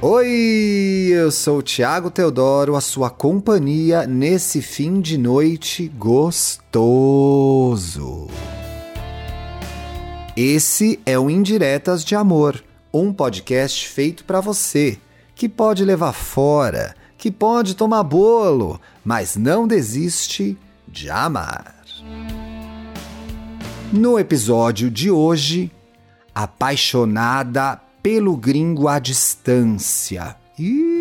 Oi, eu sou o Thiago Teodoro, a sua companhia nesse fim de noite gostoso. Esse é o Indiretas de Amor, um podcast feito para você, que pode levar fora, que pode tomar bolo, mas não desiste de amar. No episódio de hoje, apaixonada pelo gringo à distância. Ih!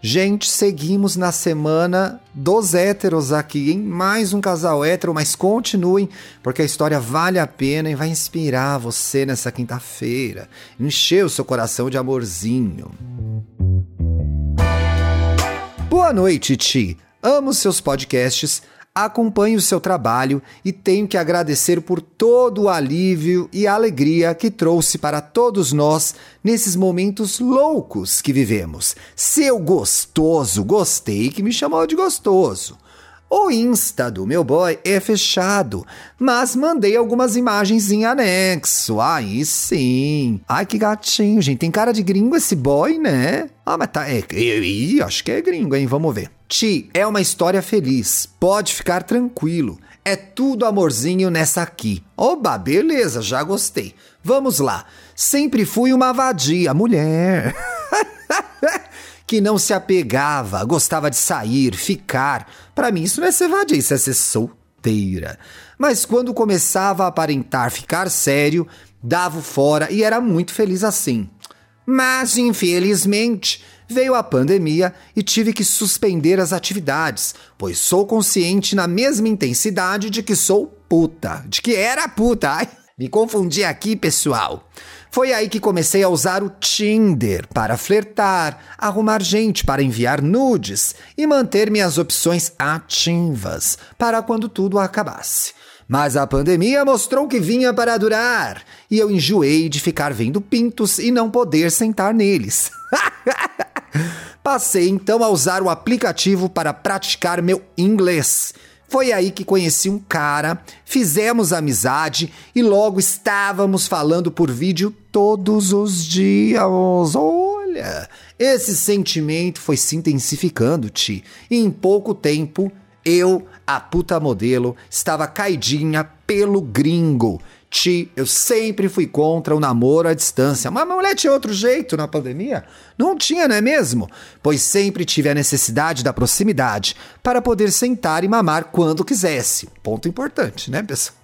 Gente, seguimos na semana dos héteros aqui, hein? Mais um casal hétero, mas continuem, porque a história vale a pena e vai inspirar você nessa quinta-feira. Encher o seu coração de amorzinho. Boa noite, Ti. Amo seus podcasts acompanho o seu trabalho e tenho que agradecer por todo o alívio e alegria que trouxe para todos nós nesses momentos loucos que vivemos. Seu gostoso, gostei que me chamou de gostoso. O Insta do meu boy é fechado, mas mandei algumas imagens em anexo. Aí sim. Ai, que gatinho, gente. Tem cara de gringo esse boy, né? Ah, mas tá. É, é, acho que é gringo, hein? Vamos ver. Ti, é uma história feliz. Pode ficar tranquilo. É tudo amorzinho nessa aqui. Oba, beleza, já gostei. Vamos lá. Sempre fui uma vadia, mulher. que não se apegava, gostava de sair, ficar. Para mim, isso não é ser vadia, isso é ser solteira. Mas quando começava a aparentar ficar sério, dava fora e era muito feliz assim. Mas, infelizmente, veio a pandemia e tive que suspender as atividades, pois sou consciente na mesma intensidade de que sou puta, de que era puta. Ai, me confundi aqui, pessoal. Foi aí que comecei a usar o Tinder para flertar, arrumar gente para enviar nudes e manter minhas opções ativas para quando tudo acabasse. Mas a pandemia mostrou que vinha para durar e eu enjoei de ficar vendo pintos e não poder sentar neles. Passei então a usar o aplicativo para praticar meu inglês foi aí que conheci um cara, fizemos amizade e logo estávamos falando por vídeo todos os dias. Olha, esse sentimento foi se intensificando, Ti. E em pouco tempo, eu, a puta modelo, estava caidinha pelo gringo. Ti, eu sempre fui contra o namoro à distância. Mas a mulher tinha outro jeito na pandemia? Não tinha, não é mesmo? Pois sempre tive a necessidade da proximidade para poder sentar e mamar quando quisesse. Ponto importante, né, pessoal?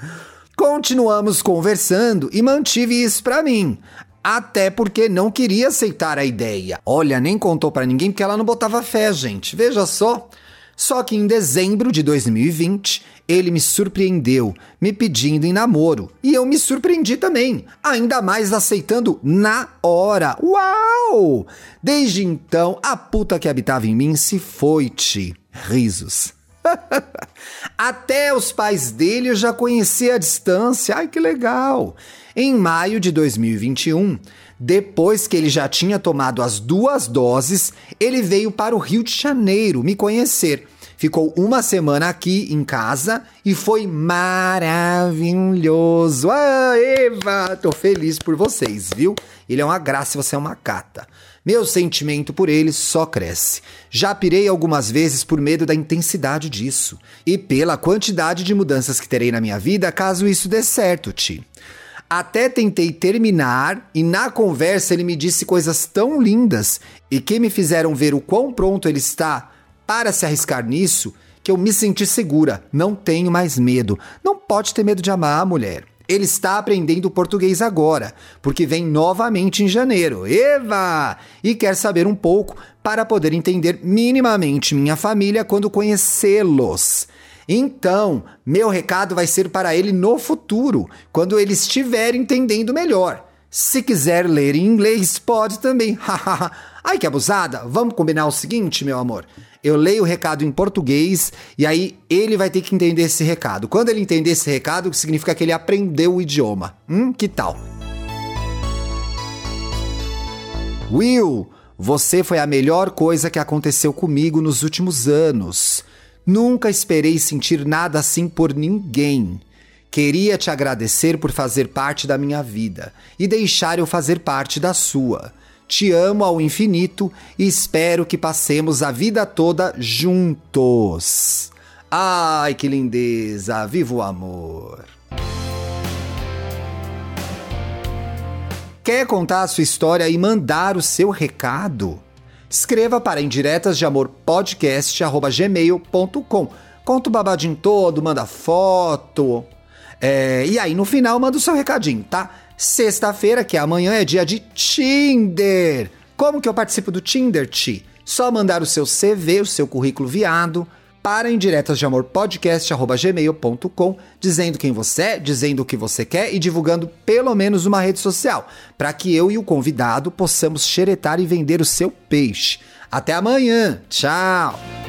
Continuamos conversando e mantive isso para mim. Até porque não queria aceitar a ideia. Olha, nem contou para ninguém porque ela não botava fé, gente. Veja só. Só que em dezembro de 2020, ele me surpreendeu, me pedindo em namoro. E eu me surpreendi também, ainda mais aceitando na hora. Uau! Desde então, a puta que habitava em mim se foi-te. Risos. Até os pais dele eu já conhecia à distância. Ai, que legal! Em maio de 2021, depois que ele já tinha tomado as duas doses, ele veio para o Rio de Janeiro me conhecer ficou uma semana aqui em casa e foi maravilhoso. Ah, Eva, tô feliz por vocês, viu? Ele é uma graça e você é uma cata. Meu sentimento por ele só cresce. Já pirei algumas vezes por medo da intensidade disso e pela quantidade de mudanças que terei na minha vida caso isso dê certo, Ti. Até tentei terminar e na conversa ele me disse coisas tão lindas e que me fizeram ver o quão pronto ele está para se arriscar nisso que eu me senti segura. Não tenho mais medo. Não pode ter medo de amar, mulher. Ele está aprendendo português agora, porque vem novamente em janeiro. Eva! E quer saber um pouco para poder entender minimamente minha família quando conhecê-los. Então, meu recado vai ser para ele no futuro, quando ele estiver entendendo melhor. Se quiser ler em inglês, pode também. Ai, que abusada! Vamos combinar o seguinte, meu amor eu leio o recado em português e aí ele vai ter que entender esse recado. Quando ele entender esse recado, significa que ele aprendeu o idioma. Hum, que tal? Will, você foi a melhor coisa que aconteceu comigo nos últimos anos. Nunca esperei sentir nada assim por ninguém. Queria te agradecer por fazer parte da minha vida e deixar eu fazer parte da sua. Te amo ao infinito e espero que passemos a vida toda juntos. Ai, que lindeza! Viva o amor! Quer contar a sua história e mandar o seu recado? Escreva para indiretas de amor podcast@gmail.com. Conta o babadinho todo, manda foto. É, e aí no final manda o seu recadinho, tá? Sexta-feira, que é amanhã, é dia de Tinder. Como que eu participo do Tinder, Ti? Só mandar o seu CV, o seu currículo viado, para indiretas de amor podcast@gmail.com, dizendo quem você é, dizendo o que você quer e divulgando pelo menos uma rede social, para que eu e o convidado possamos xeretar e vender o seu peixe. Até amanhã. Tchau.